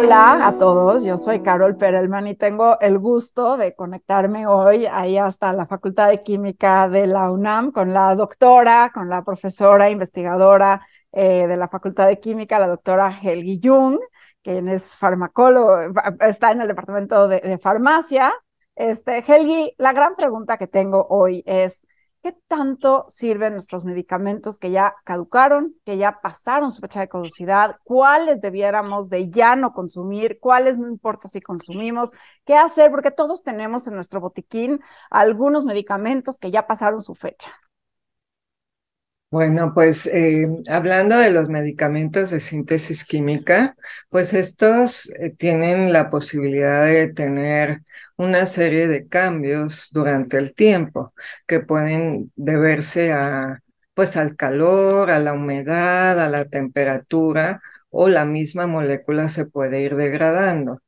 Hola a todos, yo soy Carol Perelman y tengo el gusto de conectarme hoy ahí hasta la Facultad de Química de la UNAM con la doctora, con la profesora investigadora eh, de la Facultad de Química, la doctora Helgi Jung, quien es farmacólogo, está en el departamento de, de farmacia. Este, Helgi, la gran pregunta que tengo hoy es, ¿Qué tanto sirven nuestros medicamentos que ya caducaron, que ya pasaron su fecha de caducidad? ¿Cuáles debiéramos de ya no consumir? ¿Cuáles no importa si consumimos? ¿Qué hacer? Porque todos tenemos en nuestro botiquín algunos medicamentos que ya pasaron su fecha. Bueno, pues eh, hablando de los medicamentos de síntesis química, pues estos eh, tienen la posibilidad de tener una serie de cambios durante el tiempo que pueden deberse a, pues al calor, a la humedad, a la temperatura o la misma molécula se puede ir degradando.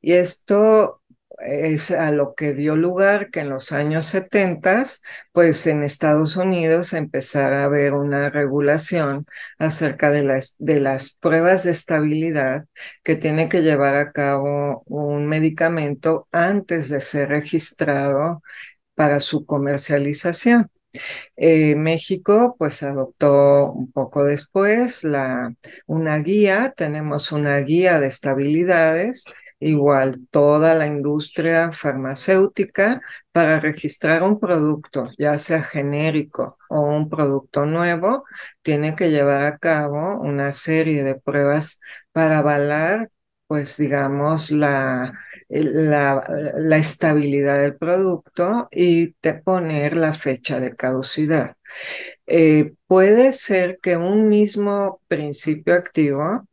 Y esto es a lo que dio lugar que en los años 70, pues en Estados Unidos empezara a haber una regulación acerca de las, de las pruebas de estabilidad que tiene que llevar a cabo un medicamento antes de ser registrado para su comercialización. Eh, México pues adoptó un poco después la, una guía, tenemos una guía de estabilidades igual toda la industria farmacéutica para registrar un producto, ya sea genérico o un producto nuevo, tiene que llevar a cabo una serie de pruebas para avalar, pues digamos, la, la, estabilidad del producto y poner la fecha de caducidad. Eh, puede ser que un mismo principio activo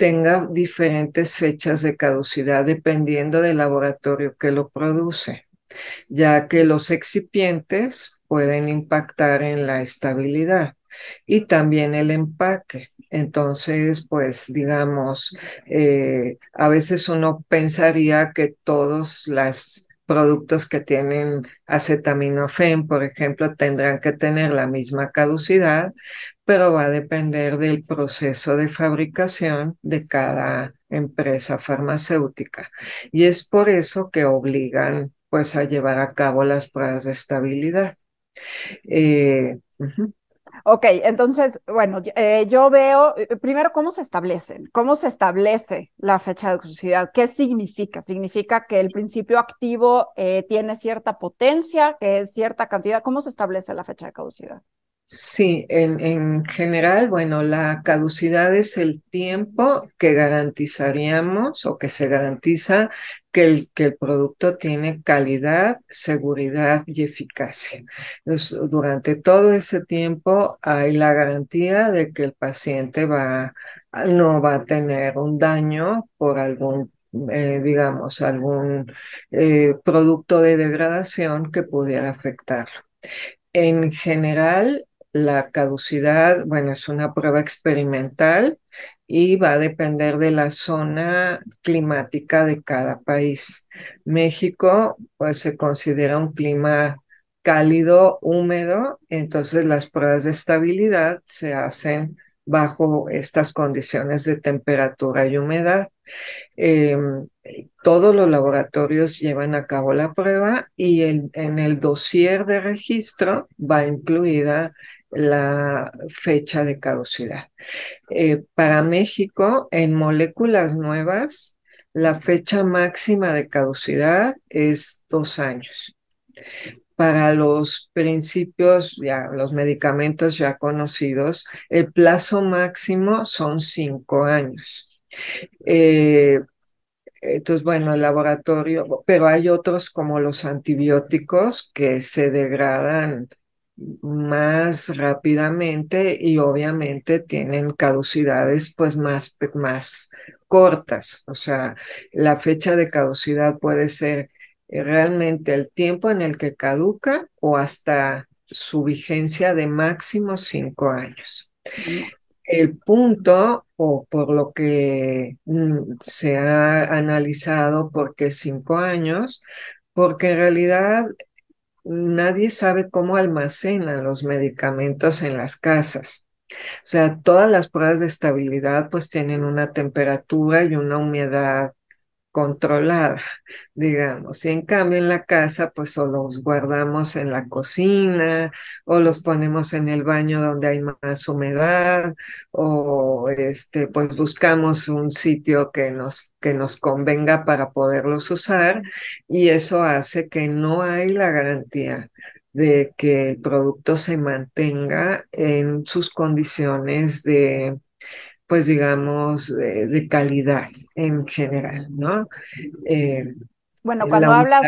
tenga diferentes fechas de caducidad dependiendo del laboratorio que lo produce, ya que los excipientes pueden impactar en la estabilidad y también el empaque. Entonces, pues digamos, eh, a veces uno pensaría que todos los productos que tienen acetaminofén, por ejemplo, tendrán que tener la misma caducidad, pero va a depender del proceso de fabricación de cada empresa farmacéutica. Y es por eso que obligan pues a llevar a cabo las pruebas de estabilidad. Eh, Ok, entonces, bueno, eh, yo veo, eh, primero, ¿cómo se establecen? ¿Cómo se establece la fecha de caducidad? ¿Qué significa? ¿Significa que el principio activo tiene cierta potencia, que es cierta cantidad? ¿Cómo se establece la fecha de caducidad? Sí, en, general, bueno, la caducidad es el tiempo que garantizaríamos o que se garantiza que el, que el producto tiene calidad, seguridad y eficacia. durante todo ese tiempo hay la garantía de que el paciente va, no va a tener un daño por algún eh, digamos, algún eh, producto de degradación que pudiera afectarlo. En general, la caducidad, bueno, es una prueba experimental y va a depender de la zona climática de cada país. México, pues se considera un clima cálido, húmedo, entonces las pruebas de estabilidad se hacen bajo estas condiciones de temperatura y humedad. Em, todos los laboratorios llevan a cabo la prueba y en el dossier de registro va incluida la fecha de caducidad. Eh, para México, en moléculas nuevas, la fecha máxima de caducidad es dos años. Para los principios, ya los medicamentos ya conocidos, el plazo máximo son cinco años. Eh, entonces, bueno, el laboratorio, pero hay otros como los antibióticos que se degradan más rápidamente y obviamente tienen caducidades pues más, más cortas. O sea, la fecha de caducidad puede ser eh, realmente el tiempo en el que caduca o hasta su vigencia de máximo cinco años. El punto, o por lo que mm, se ha analizado, por qué cinco años, porque en realidad nadie sabe cómo almacenan los medicamentos en las casas. O sea, todas las pruebas de estabilidad pues tienen una temperatura y una humedad controlada, digamos. Y en cambio en la casa, pues o los guardamos en la cocina o los ponemos en el baño donde hay más humedad o este, pues buscamos un sitio que nos, que nos convenga para poderlos usar y eso hace que no hay la garantía de que el producto se mantenga en sus condiciones de pues digamos, de calidad en general, ¿no? Eh, bueno, cuando hablas...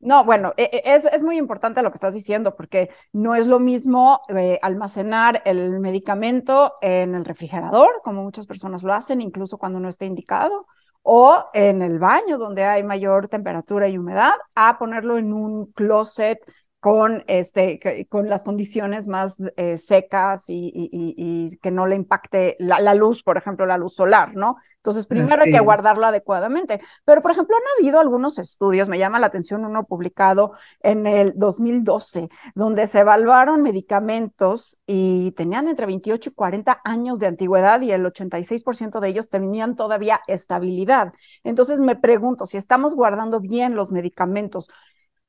No, bueno, e, e, es, es, muy importante lo que estás diciendo, porque no es lo mismo eh, almacenar el medicamento en el refrigerador, como muchas personas lo hacen, incluso cuando no esté indicado, o en el baño, donde hay mayor temperatura y humedad, a ponerlo en un closet con, este, con las condiciones más eh, secas y, que no le impacte la, luz, por ejemplo, la luz solar, ¿no? Entonces, primero hay que guardarlo adecuadamente. Pero, por ejemplo, han habido algunos estudios, me llama la atención uno publicado en el 2012, donde se evaluaron medicamentos y tenían entre 28 y 40 años de antigüedad y el 86% de ellos tenían todavía estabilidad. Entonces, me pregunto, si estamos guardando bien los medicamentos,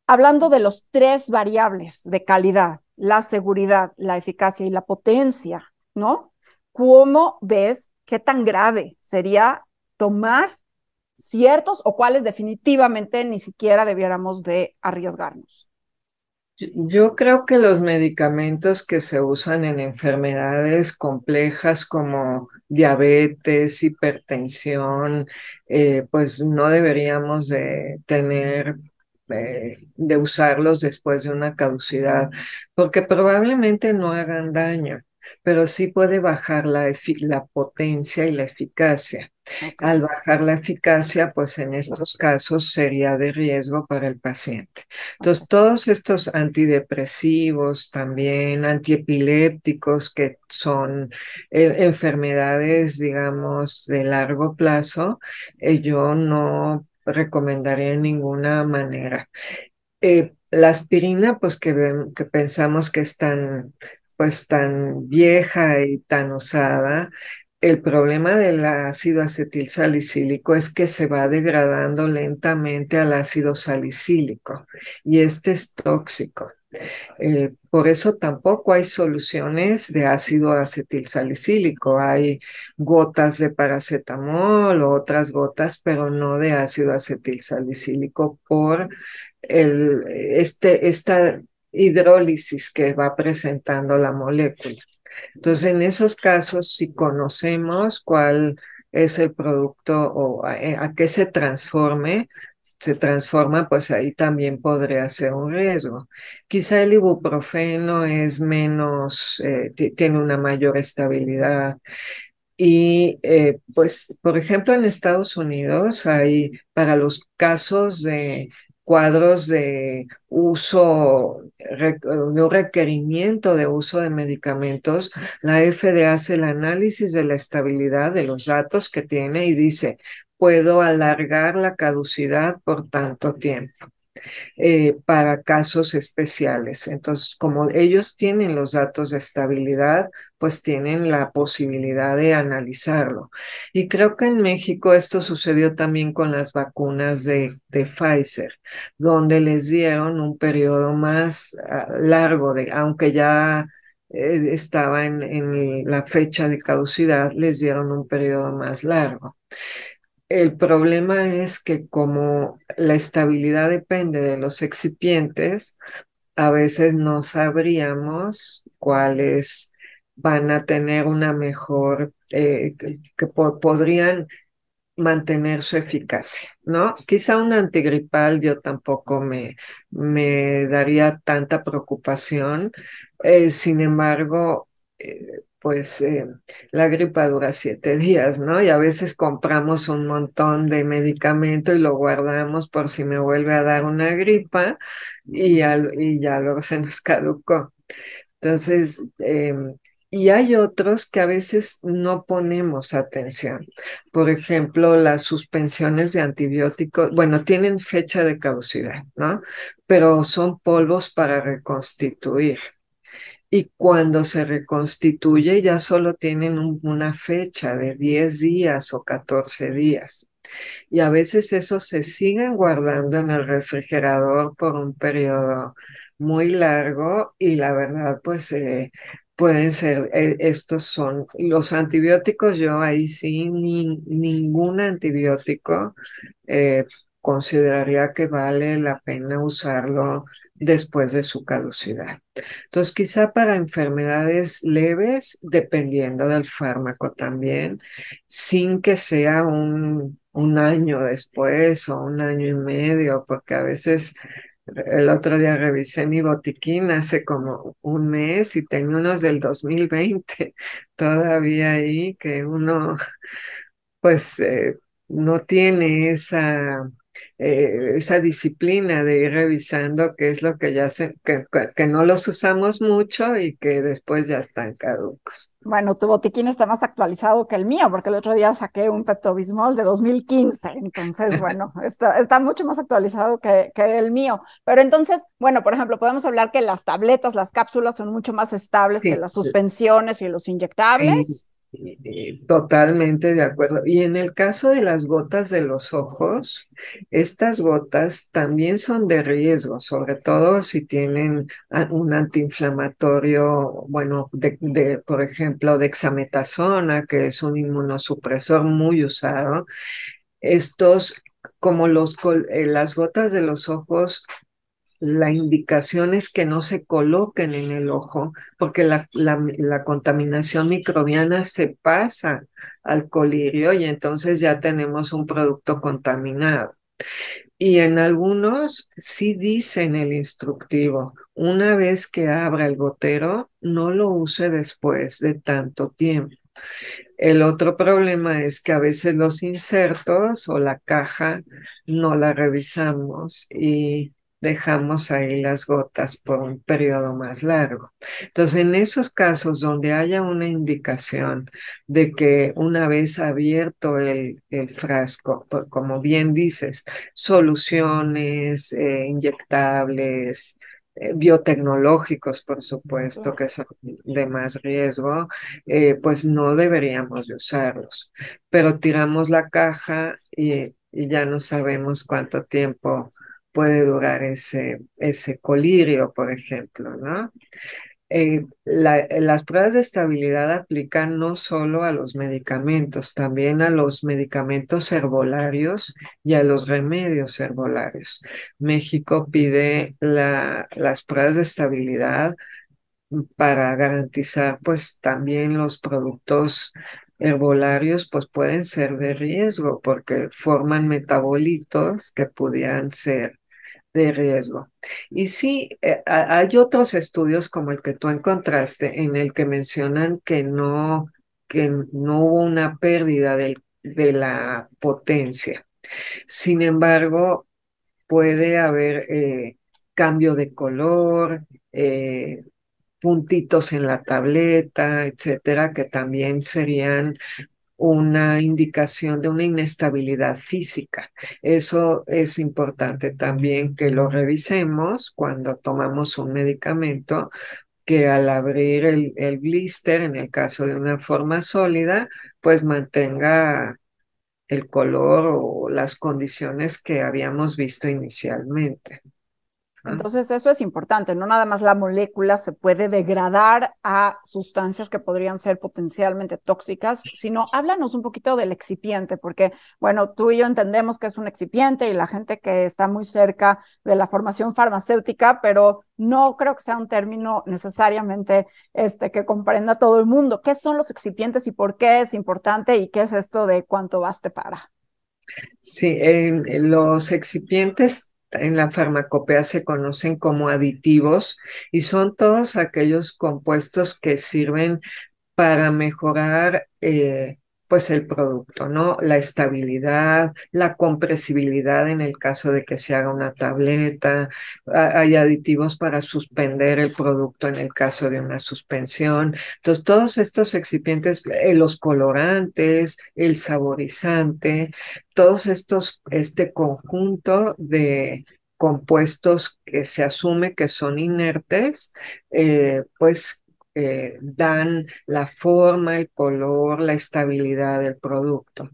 hablando de los tres variables de calidad, la seguridad, la eficacia y la potencia, ¿no? ¿Cómo ves qué tan grave sería tomar ciertos o cuáles definitivamente ni siquiera debiéramos de arriesgarnos? Yo creo que los medicamentos que se usan en enfermedades complejas como diabetes, hipertensión, eh, pues no deberíamos de tener de usarlos después de una caducidad, porque probablemente no hagan daño, pero sí puede bajar la, la potencia y la eficacia. Al bajar la eficacia, pues en estos casos sería de riesgo para el paciente. Entonces, todos estos antidepresivos, también antiepilépticos, que son eh, enfermedades, digamos, de largo plazo, eh, yo no recomendaría en ninguna manera. Eh, la aspirina, pues que, que pensamos que es tan, pues tan vieja y tan usada, el problema del ácido acetil salicílico es que se va degradando lentamente al ácido salicílico y este es tóxico. Eh, por eso tampoco hay soluciones de ácido acetilsalicílico. Hay gotas de paracetamol o otras gotas, pero no de ácido acetilsalicílico por este, esta hidrólisis que va presentando la molécula. Entonces, en esos casos, si conocemos cuál es el producto o a qué se transforme, se transforma, pues ahí también podría ser un riesgo. Quizá el ibuprofeno es menos, eh, tiene una mayor estabilidad. Y eh, pues, por ejemplo, en Estados Unidos hay para los casos de cuadros de uso, de un requerimiento de uso de medicamentos, la FDA hace el análisis de la estabilidad de los datos que tiene y dice, puedo alargar la caducidad por tanto tiempo. Eh, para casos especiales. Entonces, como ellos tienen los datos de estabilidad, pues tienen la posibilidad de analizarlo. Y creo que en México esto sucedió también con las vacunas de, Pfizer, donde les dieron un periodo más ah, largo, aunque ya eh, estaba en, en la fecha de caducidad, les dieron un periodo más largo. El problema es que como la estabilidad depende de los excipientes, a veces no sabríamos cuáles van a tener una mejor, eh, que, podrían mantener su eficacia, ¿no? Quizá un antigripal yo tampoco me, me daría tanta preocupación, eh, sin embargo, eh, pues eh, la gripa dura siete días, ¿no? Y a veces compramos un montón de medicamento y lo guardamos por si me vuelve a dar una gripa y, y ya luego se nos caducó. Entonces, em, y hay otros que a veces no ponemos atención. Por ejemplo, las suspensiones de antibióticos, bueno, tienen fecha de caducidad, ¿no? Pero son polvos para reconstituir y cuando se reconstituye ya solo tienen una fecha de 10 días o 14 días. Y a veces esos se siguen guardando en el refrigerador por un periodo muy largo y la verdad pues eh, pueden ser, eh, estos son los antibióticos, yo ahí sí, ni, ningún antibiótico eh, consideraría que vale la pena usarlo después de su caducidad. Entonces, quizá para enfermedades leves, dependiendo del fármaco también, sin que sea un, año después o un año y medio, porque a veces el otro día revisé mi botiquín hace como un mes y tengo unos del 2020 todavía ahí que uno pues eh, no tiene esa eh, esa disciplina de ir revisando qué es lo que ya se, que, que, no los usamos mucho y que después ya están caducos. Bueno, tu botiquín está más actualizado que el mío, porque el otro día saqué un Pepto Bismol de 2015, entonces, bueno, está, está mucho más actualizado que, que, el mío. Pero entonces, bueno, por ejemplo, podemos hablar que las tabletas, las cápsulas son mucho más estables sí, que las suspensiones y los inyectables. Sí. Totalmente de acuerdo. Y en el caso de las gotas de los ojos, estas gotas también son de riesgo, sobre todo si tienen un antiinflamatorio, bueno, de, de por ejemplo, dexametasona, que es un inmunosupresor muy usado. Estos, como los, eh, las gotas de los ojos la indicación es que no se coloquen en el ojo porque la, la, la, contaminación microbiana se pasa al colirio y entonces ya tenemos un producto contaminado. Y en algunos sí dice en el instructivo, una vez que abra el gotero, no lo use después de tanto tiempo. El otro problema es que a veces los insertos o la caja no la revisamos y dejamos ahí las gotas por un periodo más largo. Entonces, en esos casos donde haya una indicación de que una vez abierto el, el frasco, como bien dices, soluciones eh, inyectables, eh, biotecnológicos, por supuesto, que son de más riesgo, eh, pues no deberíamos de usarlos. Pero tiramos la caja y, y ya no sabemos cuánto tiempo puede durar ese, ese colirio, por ejemplo, ¿no? Eh, la, las pruebas de estabilidad aplican no solo a los medicamentos, también a los medicamentos herbolarios y a los remedios herbolarios. México pide la, las pruebas de estabilidad para garantizar pues también los productos herbolarios pues pueden ser de riesgo porque forman metabolitos que pudieran ser de riesgo. Y sí, eh, hay otros estudios como el que tú encontraste en el que mencionan que no, que no hubo una pérdida de la potencia. Sin embargo, puede haber eh, cambio de color, eh, puntitos en la tableta, etcétera, que también serían una indicación de una inestabilidad física. Eso es importante también que lo revisemos cuando tomamos un medicamento que al abrir el, blister, en el caso de una forma sólida, pues mantenga el color o las condiciones que habíamos visto inicialmente. Entonces, eso es importante, no nada más la molécula se puede degradar a sustancias que podrían ser potencialmente tóxicas, sino háblanos un poquito del excipiente, porque, bueno, tú y yo entendemos que es un excipiente y la gente que está muy cerca de la formación farmacéutica, pero no creo que sea un término necesariamente este, que comprenda todo el mundo. ¿Qué son los excipientes y por qué es importante y qué es esto de cuánto baste para? Sí, eh, los excipientes en la farmacopea se conocen como aditivos y son todos aquellos compuestos que sirven para mejorar eh, pues el producto, ¿no? La estabilidad, la compresibilidad en el caso de que se haga una tableta, hay aditivos para suspender el producto en el caso de una suspensión. Entonces, todos estos excipientes, eh, los colorantes, el saborizante, todos estos, este conjunto de compuestos que se asume que son inertes, eh, pues dan la forma, el color, la estabilidad del producto.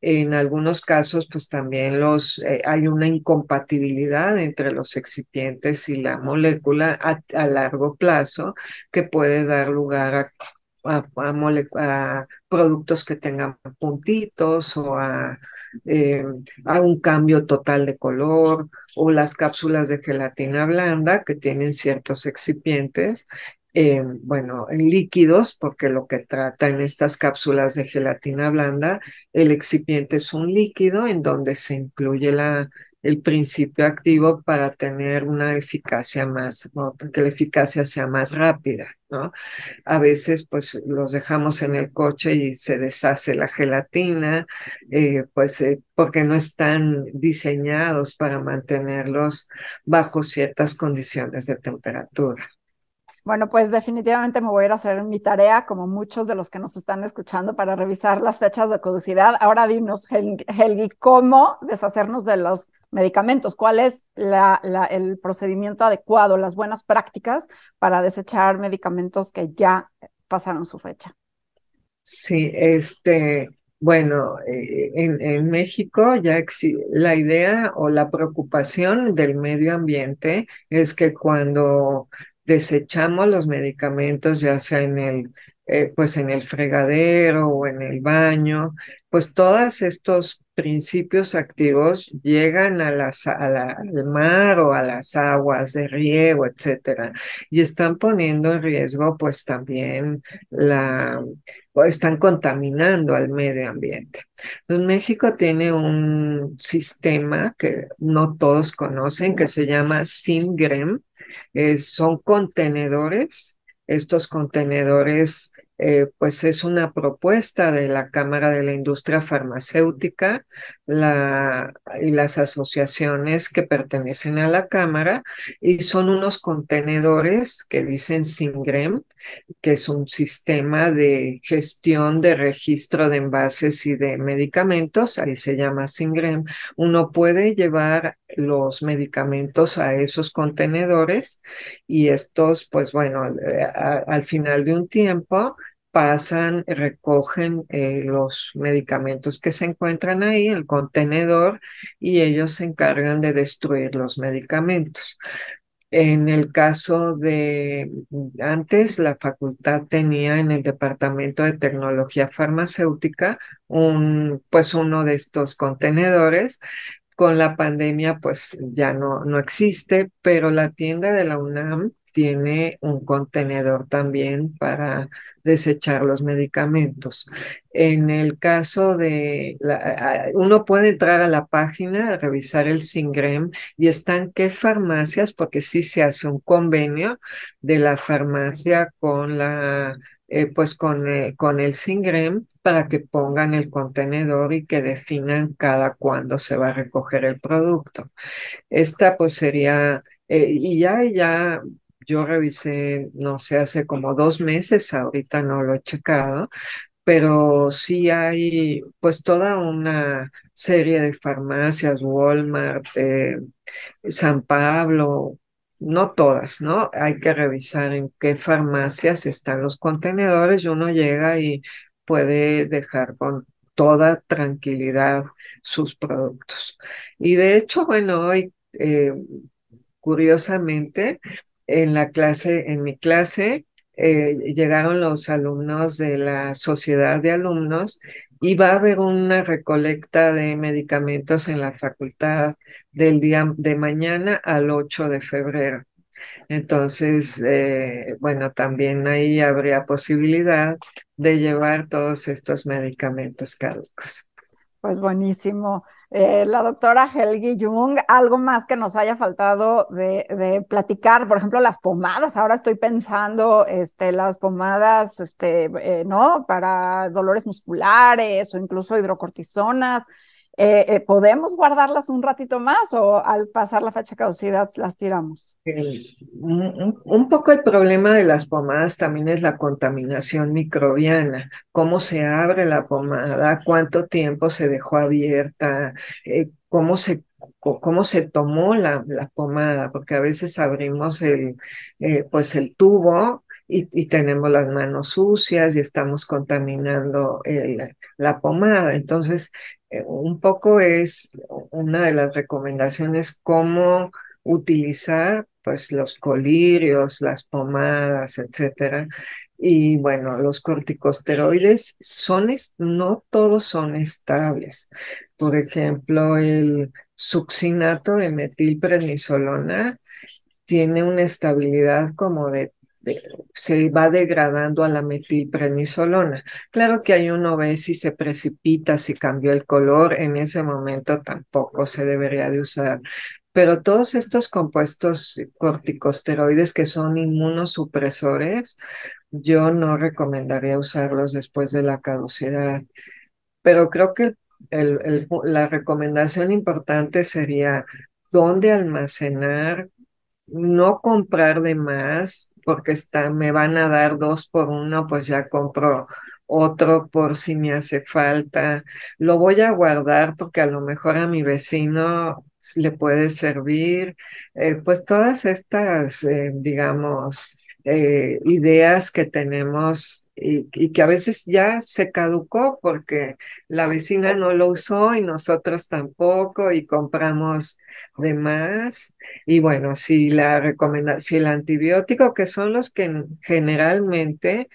En algunos casos, pues también los, eh, hay una incompatibilidad entre los excipientes y la molécula a, largo plazo que puede dar lugar a, a, productos que tengan puntitos o eh, a, un cambio total de color o las cápsulas de gelatina blanda que tienen ciertos excipientes eh, bueno, líquidos, porque lo que trata en estas cápsulas de gelatina blanda, el excipiente es un líquido en donde se incluye la, el principio activo para tener una eficacia más, que la eficacia sea más rápida, ¿no? A veces, pues, los dejamos en el coche y se deshace la gelatina, eh, pues, eh, porque no están diseñados para mantenerlos bajo ciertas condiciones de temperatura. Bueno, pues definitivamente me voy a ir a hacer mi tarea, como muchos de los que nos están escuchando, para revisar las fechas de caducidad. Ahora dinos, Helgi, ¿cómo deshacernos de los medicamentos? ¿Cuál es el procedimiento adecuado, las buenas prácticas para desechar medicamentos que ya pasaron su fecha? Sí, este, bueno, eh, en, en, México ya la idea o la preocupación del medio ambiente es que cuando desechamos los medicamentos, ya sea en el, eh, pues en el fregadero o en el baño, pues todos estos principios activos llegan a las, al mar o a las aguas de riego, etcétera, y están poniendo en riesgo, pues también la, están contaminando al medio ambiente. Entonces, México tiene un sistema que no todos conocen, que se llama SINGREM, son contenedores. Estos contenedores, eh, pues es una propuesta de la Cámara de la Industria Farmacéutica la, y las asociaciones que pertenecen a la Cámara, y son unos contenedores que dicen SINGREM, que es un sistema de gestión de registro de envases y de medicamentos, ahí se llama SINGREM. Uno puede llevar los medicamentos a esos contenedores y estos, pues bueno, eh, al final de un tiempo pasan, recogen eh, los medicamentos que se encuentran ahí, el contenedor, y ellos se encargan de destruir los medicamentos. En el caso de antes, la facultad tenía en el Departamento de Tecnología Farmacéutica un, pues uno de estos contenedores. Con la pandemia, pues ya no, no existe, pero la tienda de la UNAM tiene un contenedor también para desechar los medicamentos. En el caso de, uno puede entrar a la página, revisar el SINGREM y están qué farmacias, porque sí se hace un convenio de la farmacia con la eh, pues con, eh, con el SINGREM para que pongan el contenedor y que definan cada cuándo se va a recoger el producto. Esta pues sería, eh, y ya, ya yo revisé, no sé, hace como dos meses, ahorita no lo he checado, pero sí hay pues toda una serie de farmacias, Walmart, San Pablo, no todas, ¿no? Hay que revisar en qué farmacias están los contenedores y uno llega y puede dejar con toda tranquilidad sus productos. Y de hecho, bueno, hoy, eh, curiosamente, en la clase, en mi clase, eh, llegaron los alumnos de la sociedad de alumnos y va a haber una recolecta de medicamentos en la facultad del día de mañana al 8 de febrero. Entonces, eh, bueno, también ahí habría posibilidad de llevar todos estos medicamentos caducos. Pues buenísimo. Eh, la doctora Helgi Jung, algo más que nos haya faltado de, platicar, por ejemplo, las pomadas. Ahora estoy pensando, este, las pomadas, este, eh, ¿no? Para dolores musculares o incluso hidrocortisonas. Eh, ¿Podemos guardarlas un ratito más o al pasar la fecha caducidad las tiramos? un, poco el problema de las pomadas también es la contaminación microbiana. ¿Cómo se abre la pomada? ¿Cuánto tiempo se dejó abierta? Eh, ¿Cómo se cómo se tomó la, la, pomada, porque a veces abrimos el, eh, pues el tubo y, tenemos las manos sucias y estamos contaminando la pomada. Entonces, eh, un poco es una de las recomendaciones cómo utilizar pues los colirios, las pomadas, etcétera. Y bueno, los corticosteroides son, no todos son estables. Por ejemplo, el succinato de metilprednisolona tiene una estabilidad como de, se va degradando a la metilprednisolona. Claro que hay uno ve si se precipita, si cambió el color, en ese momento tampoco se debería de usar. Pero todos estos compuestos corticosteroides que son inmunosupresores, yo no recomendaría usarlos después de la caducidad. Pero creo que la recomendación importante sería dónde almacenar, no comprar de más, porque está, me van a dar dos por uno, pues ya compro otro por si me hace falta. Lo voy a guardar porque a lo mejor a mi vecino le puede servir, eh, pues todas estas, eh, digamos, eh, ideas que tenemos y, que a veces ya se caducó porque la vecina no lo usó y nosotros tampoco y compramos de más. Y bueno, si la recomienda, si el antibiótico, que son los que generalmente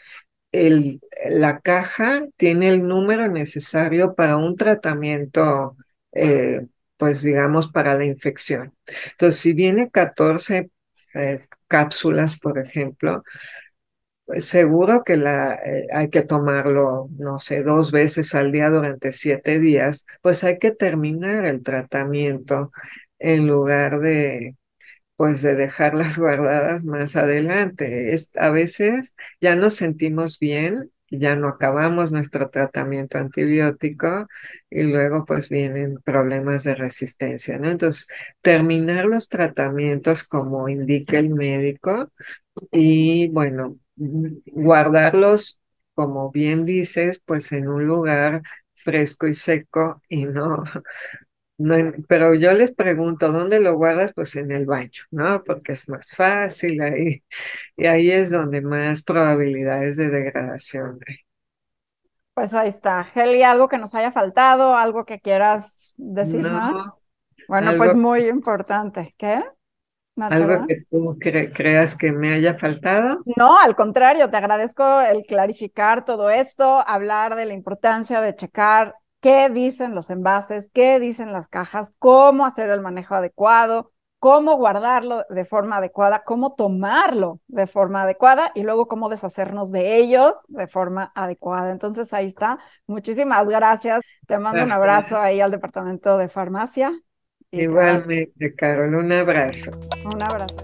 el, la caja tiene el número necesario para un tratamiento eh, pues digamos, para la infección. Entonces, si viene 14 eh, cápsulas, por ejemplo, seguro que la, eh, hay que tomarlo, no sé, dos veces al día durante siete días, pues hay que terminar el tratamiento en lugar de, pues de dejarlas guardadas más adelante. Es, a veces ya nos sentimos bien ya no acabamos nuestro tratamiento antibiótico y luego pues vienen problemas de resistencia, ¿no? Entonces, terminar los tratamientos como indica el médico y bueno, guardarlos, como bien dices, pues en un lugar fresco y seco y no no, pero yo les pregunto, ¿dónde lo guardas? Pues en el baño, ¿no? Porque es más fácil ahí, y ahí es donde más probabilidades de degradación hay. Pues ahí está. Heli, ¿algo que nos haya faltado? ¿Algo que quieras decir más? Bueno, pues muy importante. ¿Qué? ¿Algo que tú creas que me haya faltado? No, al contrario, te agradezco el clarificar todo esto, hablar de la importancia de checar qué dicen los envases, qué dicen las cajas, cómo hacer el manejo adecuado, cómo guardarlo de forma adecuada, cómo tomarlo de forma adecuada y luego cómo deshacernos de ellos de forma adecuada. Entonces ahí está. Muchísimas gracias. Te mando un abrazo ahí al departamento de farmacia. Igualmente, Carol, un abrazo. Un abrazo.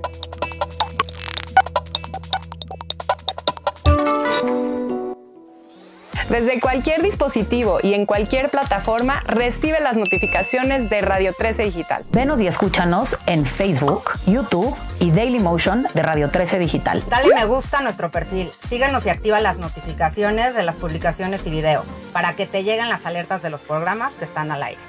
Desde cualquier dispositivo y en cualquier plataforma recibe las notificaciones de Radio 13 Digital. Venos y escúchanos en Facebook, YouTube y Daily Motion de Radio 13 Digital. Dale me gusta a nuestro perfil, síguenos y activa las notificaciones de las publicaciones y video para que te lleguen las alertas de los programas que están al aire.